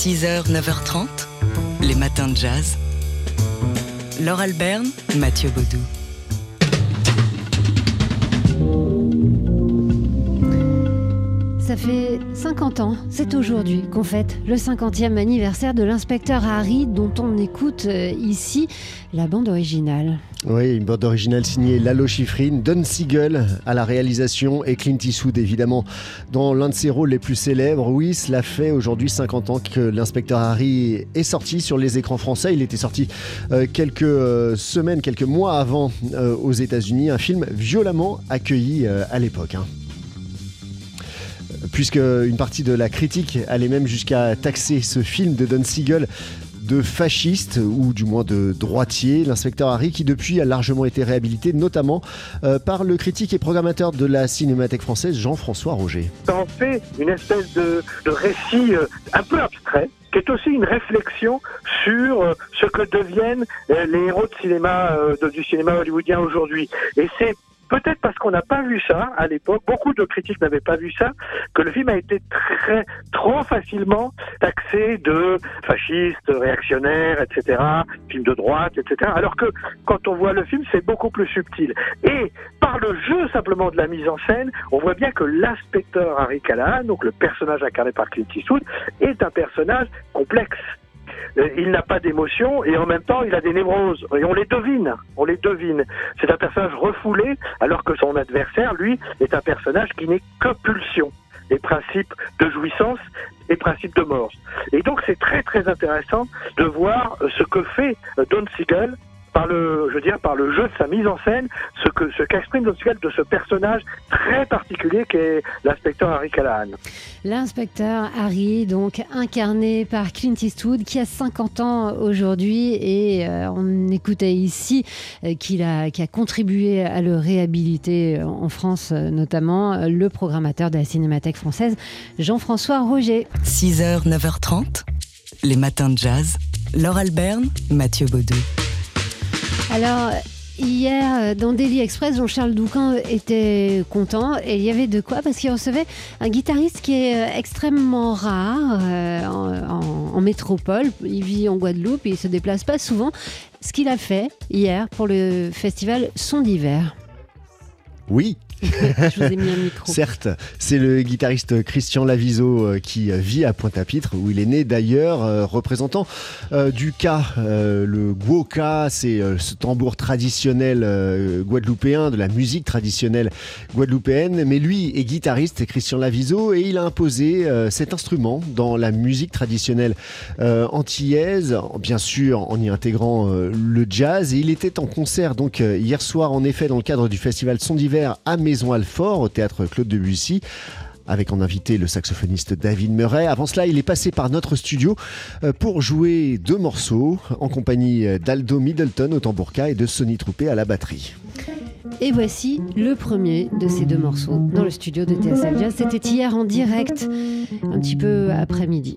6h, 9h30, les matins de jazz. Laure Alberne, Mathieu Baudou. Ça fait 50 ans, c'est aujourd'hui qu'on fête le 50e anniversaire de l'inspecteur Harry dont on écoute euh, ici la bande originale. Oui, une bande originale signée Lalo Schifrin, Don Siegel à la réalisation et Clint Eastwood évidemment dans l'un de ses rôles les plus célèbres. Oui, cela fait aujourd'hui 50 ans que l'inspecteur Harry est sorti sur les écrans français. Il était sorti euh, quelques euh, semaines, quelques mois avant aux États-Unis. Un film violemment accueilli à l'époque. Hein puisque une partie de la critique allait même jusqu'à taxer ce film de Don Siegel de fasciste ou du moins de droitier, l'inspecteur Harry qui depuis a largement été réhabilité notamment euh, par le critique et programmateur de la Cinémathèque française Jean-François Roger. Ça en fait une espèce de, récit euh, un peu abstrait qui est aussi une réflexion sur euh, ce que deviennent les héros de cinéma, du cinéma hollywoodien aujourd'hui. Et c'est peut-être parce qu'on n'a pas vu ça à l'époque, beaucoup de critiques n'avaient pas vu ça, que le film a été très, trop facilement taxé de fasciste, réactionnaire, etc., film de droite, etc. Alors que quand on voit le film, c'est beaucoup plus subtil. Et par le jeu simplement de la mise en scène, on voit bien que l'inspecteur Harry Callahan, donc le personnage incarné par Clint Eastwood, est un personnage complexe il n'a pas d'émotion et en même temps il a des névroses et on les devine, on les devine. C'est un personnage refoulé alors que son adversaire, lui, est un personnage qui n'est que pulsion et principe de jouissance et principe de mort. Et donc c'est très très intéressant de voir ce que fait Don Siegel par le, je veux dire, par le jeu de sa mise en scène, ce que ce qu'exprime de ce personnage très particulier qu'est l'inspecteur Harry Callahan. L'inspecteur Harry, donc incarné par Clint Eastwood, qui a 50 ans aujourd'hui, et euh, on écoutait ici euh, qu'il a, qui a contribué à le réhabiliter euh, en France, notamment le programmateur de la Cinémathèque française, Jean-François Roger. 6h, 9h30, les matins de jazz. Laure Alberne, Mathieu Baudou. Alors, Hier, euh, dans Daily Express, Jean-Charles Doucan était content et il y avait de quoi? Parce qu'il recevait un guitariste qui est euh, extrêmement rare euh, en, métropole. Il vit en Guadeloupe et il se déplace pas souvent. Ce qu'il a fait hier pour le festival Son d'hiver. Oui, Certes, c'est le guitariste Christian Laviso euh, qui vit à Pointe-à-Pitre, où il est né d'ailleurs, euh, représentant euh, du ka. le guoka, c'est ce tambour traditionnel guadeloupéen, de la musique traditionnelle guadeloupéenne. Mais lui est guitariste, Christian Laviso, et il a imposé cet instrument dans la musique traditionnelle antillaise, bien sûr en y intégrant le jazz. Et il était en concert donc hier soir, en effet, dans le cadre du festival Son d'hiver à Maison Alfort au théâtre Claude Debussy avec en invité le saxophoniste David Murray. Avant cela, il est passé par notre studio euh, pour jouer deux morceaux en compagnie euh, d'Aldo Middleton au tambourka et de Sonny Troupé à la batterie. Et voici le premier de ces deux morceaux dans le studio de TSF Jazz. C'était hier en direct, un petit peu après-midi.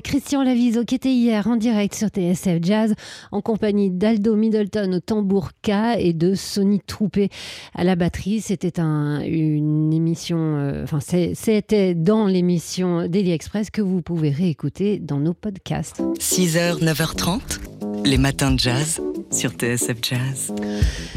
Christian Laviso qui était hier en direct sur TSF Jazz en compagnie d'Aldo Middleton au tambour K et de Sonny Troupé à la batterie. C'était un, une émission, euh, c'était dans l'émission Daily Express que vous pouvez réécouter dans nos podcasts. 6h, 9h30, les matins de jazz sur TSF Jazz.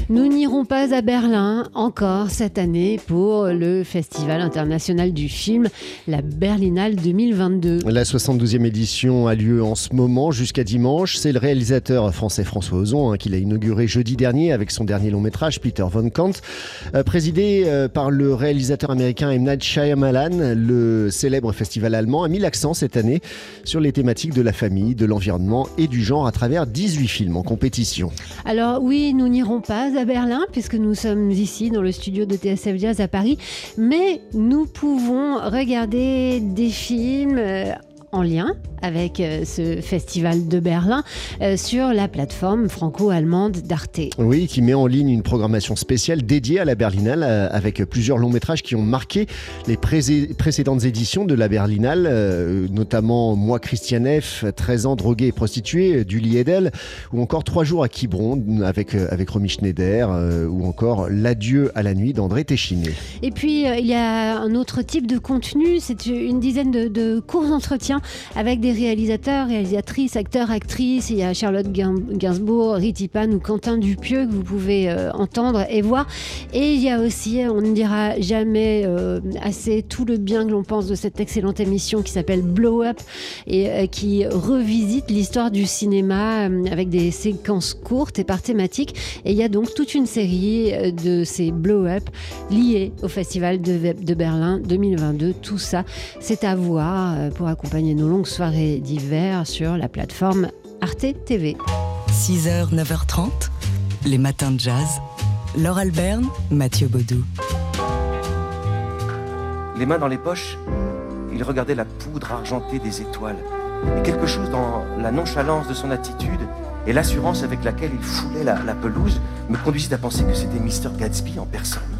Nous n'irons pas à Berlin encore cette année pour le Festival international du film, la Berlinale 2022. La 72e édition a lieu en ce moment jusqu'à dimanche. C'est le réalisateur français François Ozon hein, qui l'a inauguré jeudi dernier avec son dernier long métrage, Peter von Kant. Euh, présidé euh, par le réalisateur américain M. Night Shyamalan, le célèbre festival allemand a mis l'accent cette année sur les thématiques de la famille, de l'environnement et du genre à travers 18 films en compétition. Alors oui, nous n'irons pas à Berlin puisque nous sommes ici dans le studio de TSF Jazz à Paris, mais nous pouvons regarder des films euh, en lien avec euh, ce festival de Berlin euh, sur la plateforme franco-allemande d'Arte. Oui, qui met en ligne une programmation spéciale dédiée à la Berlinale euh, avec plusieurs longs métrages qui ont marqué les pré- précédentes éditions de la Berlinale, notamment Moi Christian F, 13 ans drogué et prostitué, d'Uli Edel, ou encore Trois jours à Quiberon avec, avec Romy Schneider, ou encore L'adieu à la nuit d'André Téchiné. Et puis il y a un autre type de contenu, c'est une dizaine de, de courts entretiens avec des réalisateurs, réalisatrices, acteurs, actrices. Il y a Charlotte Gain- Gainsbourg, Riti Pan ou Quentin Dupieux que vous pouvez euh, entendre et voir. Et il y a aussi, on ne dira jamais euh, assez tout le bien que l'on pense de cette excellente émission qui s'appelle Blow Up et euh, qui revisite l'histoire du cinéma euh, avec des séquences courtes et par thématique. Et il y a donc toute une série euh, de ces Blow Up liés au Festival de, de Berlin 2022. Tout ça, c'est à voir euh, pour accompagner nos longues soirées d'hiver sur la plateforme Arte TV. 6h, 9h30, les matins de jazz. Laure Alberne, Mathieu Baudou. Les mains dans les poches, il regardait la poudre argentée des étoiles. Et quelque chose dans la nonchalance de son attitude et l'assurance avec laquelle il foulait la, la pelouse me conduisit à penser que c'était Mr. Gatsby en personne.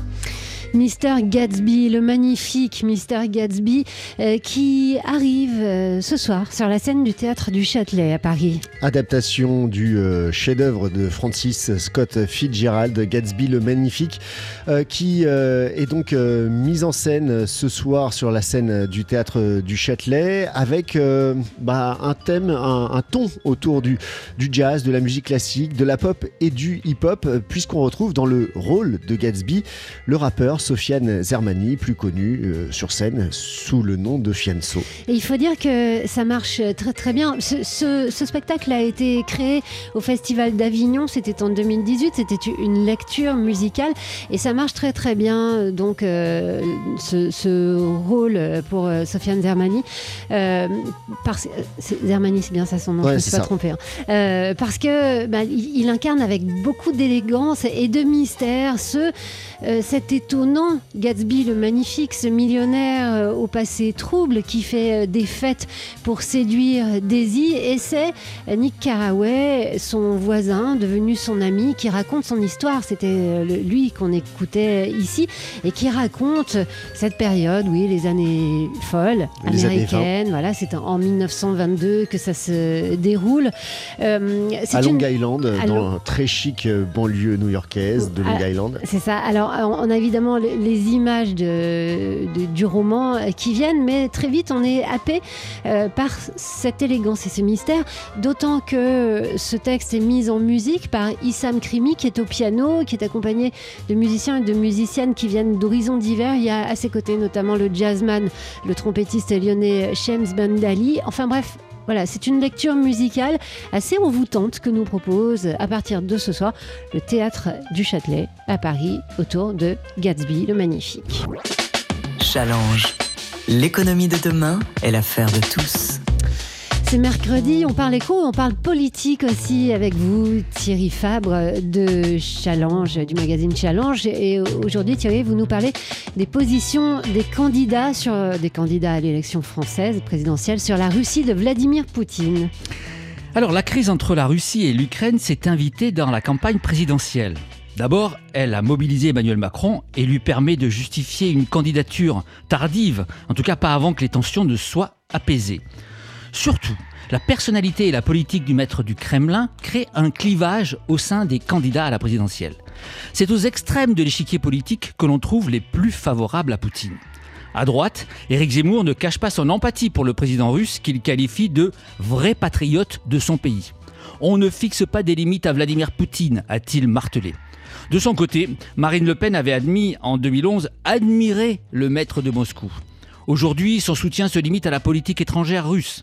Mister Gatsby, le magnifique Mister Gatsby, euh, qui arrive euh, ce soir sur la scène du théâtre du Châtelet à Paris. Adaptation du euh, chef-d'œuvre de Francis Scott Fitzgerald, Gatsby le Magnifique, qui est donc mise en scène ce soir sur la scène du théâtre du Châtelet avec bah, un thème, un, un ton autour du, jazz, de la musique classique, de la pop et du hip-hop, puisqu'on retrouve dans le rôle de Gatsby le rappeur Sofiane Zermani, plus connu euh, sur scène sous le nom de Fianso. Et il faut dire que ça marche très très bien. Ce, ce- ce spectacle a été créé au Festival d'Avignon, c'était en 2018, c'était une lecture musicale et ça marche très très bien. Donc euh, ce, ce rôle pour euh, Sofiane Zermani, euh, parce, Zermani c'est bien ça son nom, Ouais, je ne suis pas trompée. hein. Parce que bah, il, il incarne avec beaucoup d'élégance et de mystère ce, cet étonnant Gatsby le magnifique, ce millionnaire euh, au passé trouble qui fait euh, des fêtes pour séduire Daisy. Et c'est euh, Nick Carraway, son voisin, devenu son ami, qui raconte son histoire. C'était lui qu'on écoutait ici et qui raconte cette période, oui, les années folles Les années américaines. Voilà, c'est en 1922 que ça se déroule. Euh, c'est À Long une- Island, à dans Long- une très chic banlieue new-yorkaise de Long Ah, Island. C'est ça. Alors, on a évidemment les, images du roman qui viennent, mais très vite on est happé par cette élégance et ce mystère, d'autant que ce texte est mis en musique par Issam Krimi qui est au piano, qui est accompagné de musiciens et de musiciennes qui viennent d'horizons divers. Il y a à ses côtés notamment le jazzman, le trompettiste lyonnais Shems Bandali. Enfin bref, voilà, c'est une lecture musicale assez envoûtante que nous propose à partir de ce soir le théâtre du Châtelet à Paris autour de Gatsby le Magnifique. Challenge. L'économie de demain est l'affaire de tous. C'est mercredi, on parle éco, on parle politique aussi avec vous, Thierry Fabre de Challenge, du magazine Challenge. Et aujourd'hui, Thierry, vous nous parlez des positions des candidats, sur, des candidats à l'élection française présidentielle sur la Russie de Vladimir Poutine. Alors, la crise entre la Russie et l'Ukraine s'est invitée dans la campagne présidentielle. D'abord, elle a mobilisé Emmanuel Macron et lui permet de justifier une candidature tardive, en tout cas pas avant que les tensions ne soient apaisées. Surtout, la personnalité et la politique du maître du Kremlin créent un clivage au sein des candidats à la présidentielle. C'est aux extrêmes de l'échiquier politique que l'on trouve les plus favorables à Poutine. À droite, Éric Zemmour ne cache pas son empathie pour le président russe qu'il qualifie de vrai patriote de son pays. On ne fixe pas des limites à Vladimir Poutine, a-t-il martelé. De son côté, Marine Le Pen avait admis en 2011 admirer le maître de Moscou. Aujourd'hui, son soutien se limite à la politique étrangère russe.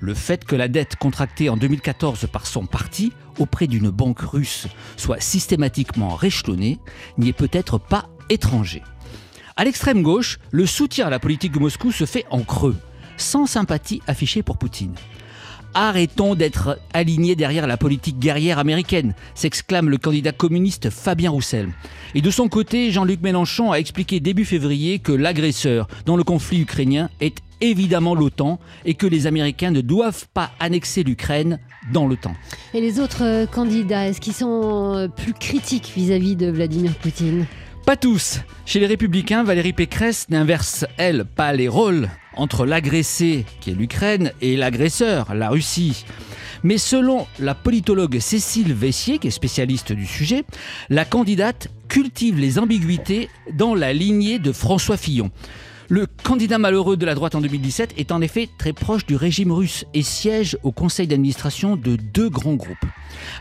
Le fait que la dette contractée en 2014 par son parti auprès d'une banque russe soit systématiquement réchelonnée n'y est peut-être pas étranger. À l'extrême gauche, le soutien à la politique de Moscou se fait en creux, sans sympathie affichée pour Poutine. Arrêtons d'être alignés derrière la politique guerrière américaine, s'exclame le candidat communiste Fabien Roussel. Et de son côté, Jean-Luc Mélenchon a expliqué début février que l'agresseur dans le conflit ukrainien est évidemment l'OTAN et que les Américains ne doivent pas annexer l'Ukraine dans l'OTAN. Et les autres candidats, est-ce qu'ils sont euh, plus critiques vis-à-vis de Vladimir Poutine? Pas tous. Chez les Républicains, Valérie Pécresse n'inverse, elle, pas les rôles entre l'agressé, qui est l'Ukraine, et l'agresseur, la Russie. Mais selon la politologue Cécile Vessier, qui est spécialiste du sujet, la candidate cultive les ambiguïtés dans la lignée de François Fillon. Le candidat malheureux de la droite en 2017 est en effet très proche du régime russe et siège au conseil d'administration de deux grands groupes.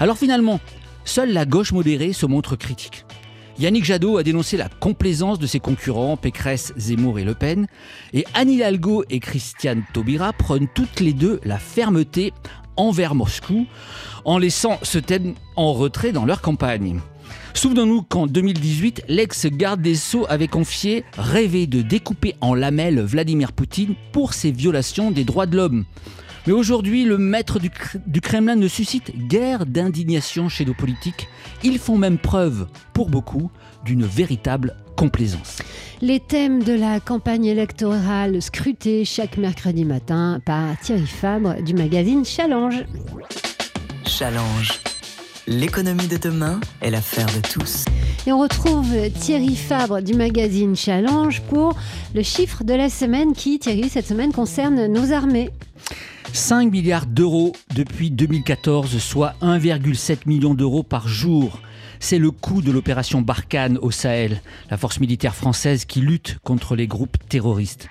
Alors finalement, seule la gauche modérée se montre critique. Yannick Jadot a dénoncé la complaisance de ses concurrents Pécresse, Zemmour et Le Pen. Et Anne Hidalgo et Christiane Taubira prennent toutes les deux la fermeté envers Moscou en laissant ce thème en retrait dans leur campagne. Souvenons-nous qu'en 2018, l'ex-garde des Sceaux avait confié rêver de découper en lamelles Vladimir Poutine pour ses violations des droits de l'homme. Mais aujourd'hui, le maître du, du, Kremlin ne suscite guère d'indignation chez nos politiques. Ils font même preuve, pour beaucoup, d'une véritable complaisance. Les thèmes de la campagne électorale scrutés chaque mercredi matin par Thierry Fabre du magazine Challenge. Challenge. L'économie de demain est l'affaire de tous. Et on retrouve Thierry Fabre du magazine Challenge pour le chiffre de la semaine qui, Thierry, cette semaine concerne nos armées. 5 milliards d'euros depuis 2014, soit 1,7 million d'euros par jour. C'est le coût de l'opération Barkhane au Sahel, la force militaire française qui lutte contre les groupes terroristes.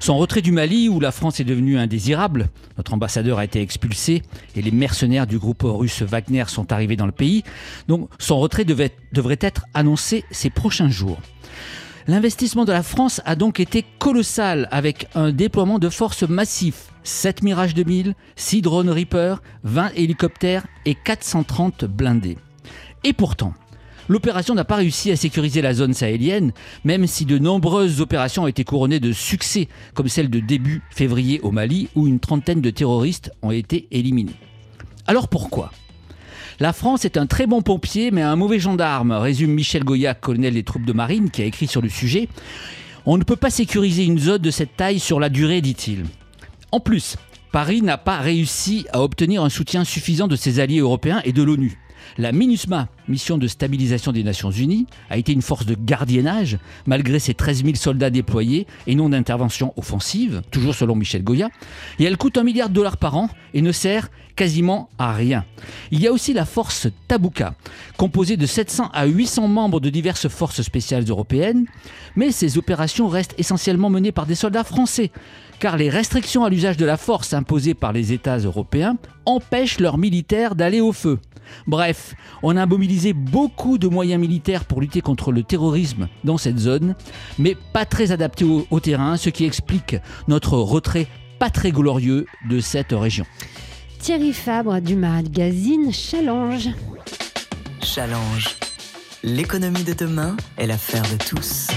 Son retrait du Mali, où la France est devenue indésirable, notre ambassadeur a été expulsé et les mercenaires du groupe russe Wagner sont arrivés dans le pays, donc son retrait devrait être annoncé ces prochains jours. L'investissement de la France a donc été colossal avec un déploiement de forces massif 7 Mirage 2000, 6 drones Reaper, 20 hélicoptères et 430 blindés. Et pourtant, l'opération n'a pas réussi à sécuriser la zone sahélienne, même si de nombreuses opérations ont été couronnées de succès, comme celle de début février au Mali, où une trentaine de terroristes ont été éliminés. Alors pourquoi? La France est un très bon pompier, mais un mauvais gendarme, résume Michel Goya, colonel des troupes de marine, qui a écrit sur le sujet. On ne peut pas sécuriser une zone de cette taille sur la durée, dit-il. En plus, Paris n'a pas réussi à obtenir un soutien suffisant de ses alliés européens et de l'ONU. La MINUSMA, mission de stabilisation des Nations Unies, a été une force de gardiennage malgré ses 13 000 soldats déployés et non d'intervention offensive, toujours selon Michel Goya. Et elle coûte un milliard de dollars par an et ne sert quasiment à rien. Il y a aussi la force Tabuka, composée de 700 à 800 membres de diverses forces spéciales européennes, mais ces opérations restent essentiellement menées par des soldats français, car les restrictions à l'usage de la force imposées par les États européens empêchent leurs militaires d'aller au feu. Bref, on a mobilisé beaucoup de moyens militaires pour lutter contre le terrorisme dans cette zone, mais pas très adaptés au, au terrain, ce qui explique notre retrait pas très glorieux de cette région. Thierry Fabre du magazine Challenge. Challenge. L'économie de demain est l'affaire de tous.